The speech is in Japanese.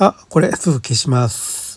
あ、これ、すぐ消します。